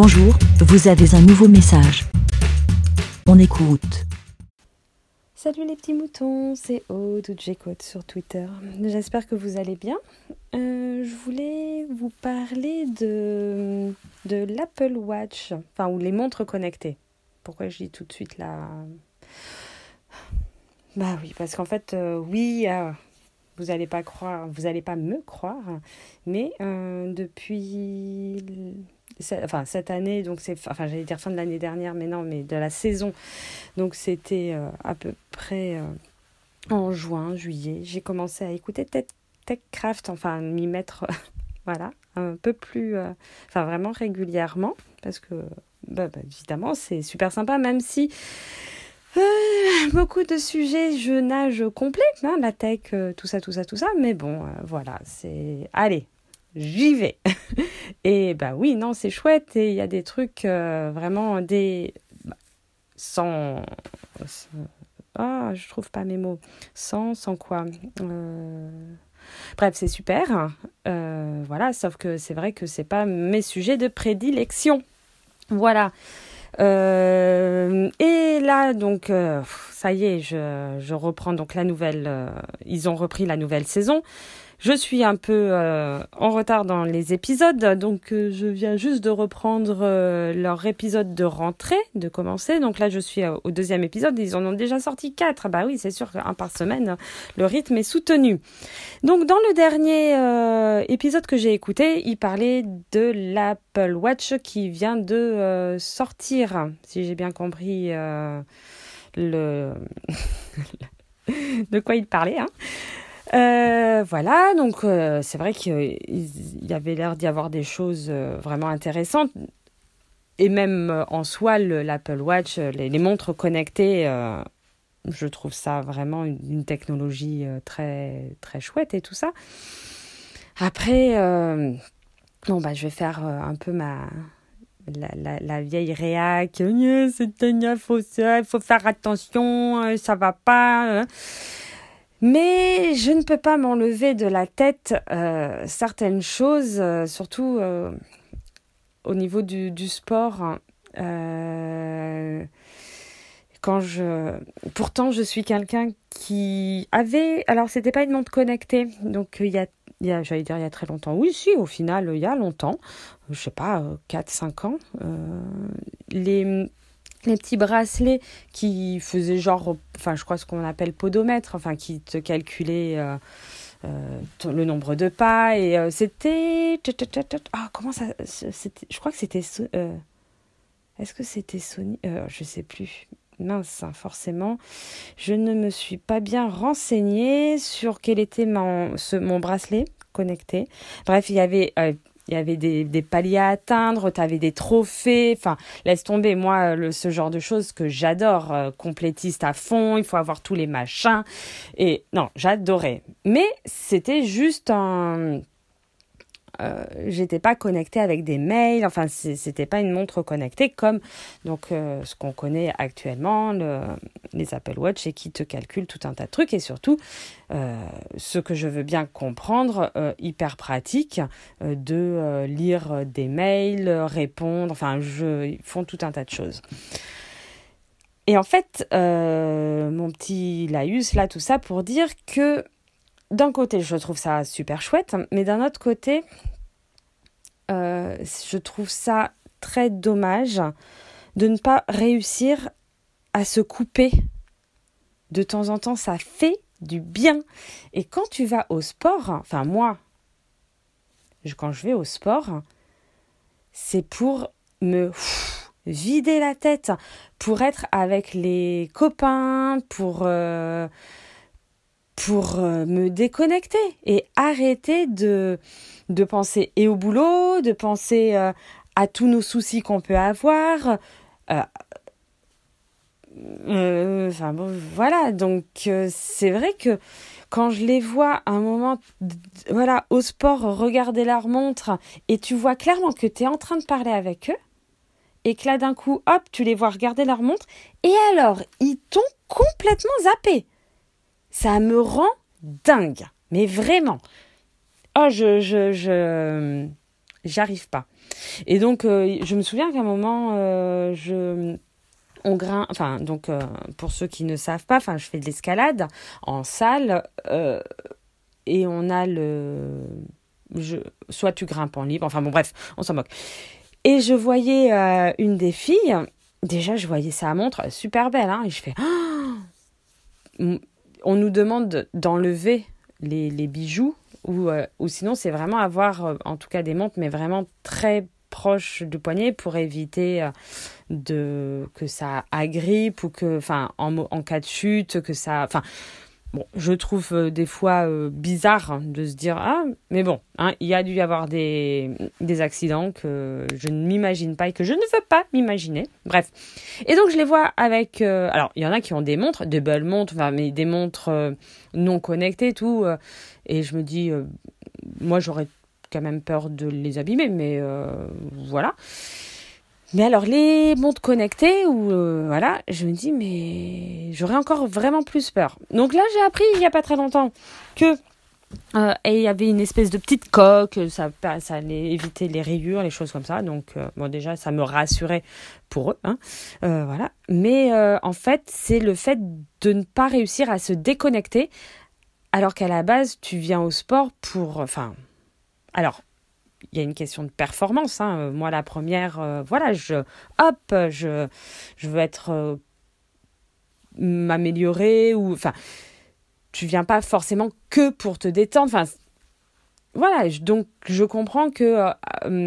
Bonjour, vous avez un nouveau message. On écoute. Salut les petits moutons, c'est Aude ou J-Code sur Twitter. J'espère que vous allez bien. Euh, je voulais vous parler de, de l'Apple Watch, enfin, ou les montres connectées. Pourquoi je dis tout de suite là Bah oui, parce qu'en fait, euh, oui, euh, vous n'allez pas croire, vous n'allez pas me croire, mais depuis enfin cette année, donc c'est, enfin j'allais dire fin de l'année dernière, mais non, mais de la saison. Donc c'était euh, à peu près euh, en juin, juillet. J'ai commencé à écouter TechCraft, enfin m'y mettre, voilà, un peu plus, euh, enfin vraiment régulièrement, parce que bah, bah, évidemment c'est super sympa, même si beaucoup de sujets, je nage complet, hein, la tech, tout ça, tout ça, tout ça, mais bon, voilà, c'est, allez, j'y vais. et bah oui, non, c'est chouette et il y a des trucs euh, vraiment des bah, sans, ah, je trouve pas mes mots. Sans sans quoi. Euh, bref, c'est super. Euh, voilà, sauf que c'est vrai que c'est pas mes sujets de prédilection. Voilà. et là, donc, ça y est, je, je, reprends donc la nouvelle. ils ont repris la nouvelle saison. Je suis un peu euh, en retard dans les épisodes, donc euh, je viens juste de reprendre euh, leur épisode de rentrée, de commencer. Donc là, je suis au deuxième épisode. Ils en ont déjà sorti quatre. Bah oui, c'est sûr qu'un par semaine, le rythme est soutenu. Donc dans le dernier épisode que j'ai écouté, il parlait de l'Apple Watch qui vient de sortir, si j'ai bien compris le de quoi il parlait. Hein. Euh, voilà, donc euh, c'est vrai qu'il y avait l'air d'y avoir des choses euh, vraiment intéressantes. Et même en soi, l'Apple Watch, les, montres connectées, je trouve ça vraiment une, technologie très, très chouette et tout ça. Après, bon, bah, je vais faire un peu ma, la, vieille réac, c'est il faut, faut faire attention, ça va pas. Mais je ne peux pas m'enlever de la tête euh, certaines choses, euh, surtout euh, au niveau du, sport. Quand je, pourtant, je suis quelqu'un qui avait, alors c'était pas une montre connectée, donc il y a, y a j'allais dire il y a très longtemps. Oui, si, au final, il y a longtemps, je sais pas, 4-5 ans. les les petits bracelets qui faisaient genre, enfin je crois ce qu'on appelle podomètre, enfin qui te calculaient euh, euh, le nombre de pas et euh, c'était, ah comment ça, je crois que c'était, est-ce que c'était Sony, je sais plus. Mince, hein, forcément, je ne me suis pas bien renseignée sur quel était mon bracelet connecté. Bref, il y avait il y avait des, paliers à atteindre, tu avais des trophées, enfin, laisse tomber, moi, le, ce genre de choses que j'adore, euh, complétiste à fond, il faut avoir tous les machins, et non, j'adorais. Mais c'était juste un euh, j'étais pas connectée avec des mails, enfin c'était pas une montre connectée comme donc euh, ce qu'on connaît actuellement, le, les Apple Watch et qui te calculent tout un tas de trucs et surtout euh, ce que je veux bien comprendre, hyper pratique de lire des mails, répondre, enfin je, ils font tout un tas de choses. Et en fait, mon petit laïus là, tout ça pour dire que d'un côté, je trouve ça super chouette, mais d'un autre côté, euh, je trouve ça très dommage de ne pas réussir à se couper. De temps en temps, ça fait du bien. Et quand tu vas au sport, enfin moi, quand je vais au sport, c'est pour me vider la tête, pour être avec les copains, pour... Euh, pour euh, me déconnecter et arrêter de, de penser et au boulot, de penser euh, à tous nos soucis qu'on peut avoir. Euh, enfin bon, voilà, donc c'est vrai que quand je les vois à un moment, voilà, au sport, regarder leur montre, et tu vois clairement que tu es en train de parler avec eux, et que là d'un coup, hop, tu les vois regarder leur montre, et alors, ils t'ont complètement zappé. Ça me rend dingue. Mais vraiment. Oh, je, je, j'arrive pas. Et donc, je me souviens qu'à un moment, je on grimpe, enfin donc pour ceux qui ne savent pas, enfin je fais de l'escalade en salle et on a le, je, soit tu grimpes en libre, enfin bon bref, on s'en moque. Et je voyais une des filles, déjà je voyais sa montre super belle, hein, et je fais, on nous demande d'enlever les, bijoux ou, euh, ou sinon c'est vraiment avoir euh, en tout cas des montres mais vraiment très proches du poignet pour éviter euh, de que ça agrippe ou que enfin en, en cas de chute que ça enfin Bon, je trouve euh, des fois euh, bizarre de se dire ah mais bon hein, il y a dû y avoir des, des accidents que je ne m'imagine pas et que je ne veux pas m'imaginer. Bref. Et donc je les vois avec euh, alors il y en a qui ont des montres de belles montres enfin, mais des montres non connectées tout et je me dis moi j'aurais quand même peur de les abîmer mais voilà mais alors, les montres connectées, ou euh, voilà, je me dis, mais j'aurais encore vraiment plus peur. Donc là, j'ai appris il n'y a pas très longtemps que euh, il y avait une espèce de petite coque, ça, allait éviter les rayures, les choses comme ça. Donc, euh, bon, déjà, ça me rassurait pour eux. Hein. voilà. Mais en fait, c'est le fait de ne pas réussir à se déconnecter, alors qu'à la base, tu viens au sport pour. Enfin. Alors, il y a une question de performance. Hein. Euh, moi, la première, euh, voilà, je, hop, je, je veux être euh, m'améliorer ou, enfin, tu viens pas forcément que pour te détendre. Enfin, voilà, donc je comprends que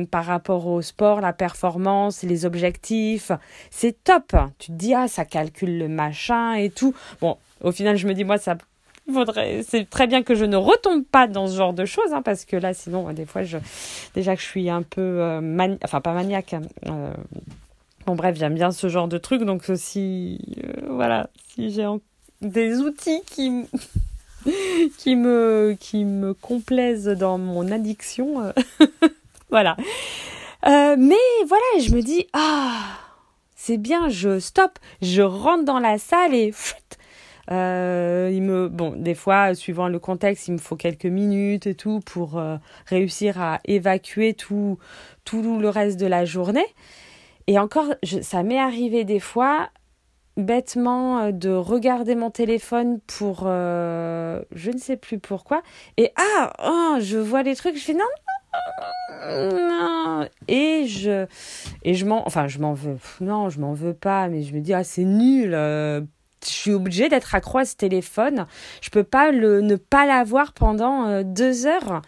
par rapport au sport, la performance, les objectifs, c'est top. Tu te dis, ah, ça calcule le machin et tout. Bon, au final, je me dis, moi, ça faudrait, c'est très bien que je ne retombe pas dans ce genre de choses, hein, parce que là, sinon, des fois, je, déjà que je suis un peu, euh, enfin pas maniaque. Hein, euh, bon bref, j'aime bien ce genre de truc, donc si, euh, voilà, si j'ai des outils qui, qui me, qui me complaisent dans mon addiction, voilà. mais voilà, je me dis ah, c'est bien, je stoppe, je rentre dans la salle et euh, il me, bon, des fois, suivant le contexte, il me faut quelques minutes et tout pour euh, réussir à évacuer tout, tout le reste de la journée. Et encore, ça m'est arrivé des fois, bêtement, euh, de regarder mon téléphone pour, je ne sais plus pourquoi, et ah, oh, je vois les trucs, je fais non, non, et je et je m'en enfin je m'en veux non je m'en veux pas mais je me dis ah c'est nul je suis obligée d'être accro à ce téléphone. Je peux pas le, ne pas l'avoir pendant euh, deux heures.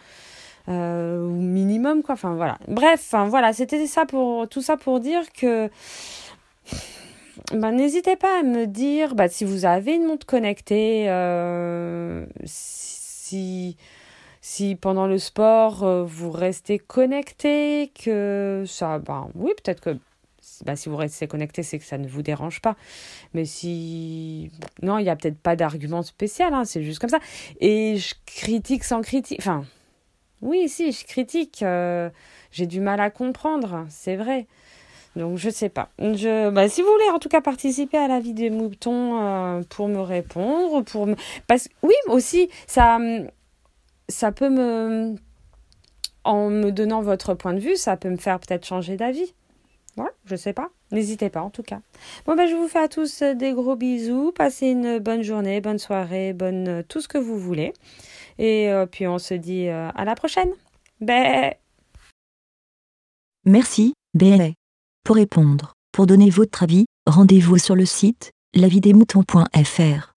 Euh, au minimum quoi enfin voilà bref voilà c'était ça pour tout ça pour dire que ben, n'hésitez pas à me dire bah, si vous avez une montre connectée euh, si si pendant le sport vous restez connecté que ça ben oui peut-être que bah, si vous restez connecté, c'est que ça ne vous dérange pas. Mais si. Non, il n'y a peut-être pas d'argument spécial, hein, c'est juste comme ça. Et je critique sans critique. Enfin, oui, si, je critique. Euh, j'ai du mal à comprendre, c'est vrai. Donc, je sais pas. Je, bah, si vous voulez en tout cas participer à la vie des moutons euh, pour me répondre, pour me. Parce oui, aussi, ça, ça peut me. En me donnant votre point de vue, ça peut me faire peut-être changer d'avis. Ouais, je sais pas. N'hésitez pas en tout cas. Bon ben je vous fais à tous euh, des gros bisous. Passez une bonne journée, bonne soirée, bonne euh, tout ce que vous voulez. Et euh, puis on se dit à la prochaine. Merci, Bé. Pour répondre, pour donner votre avis, rendez-vous sur le site lavidemouton.fr.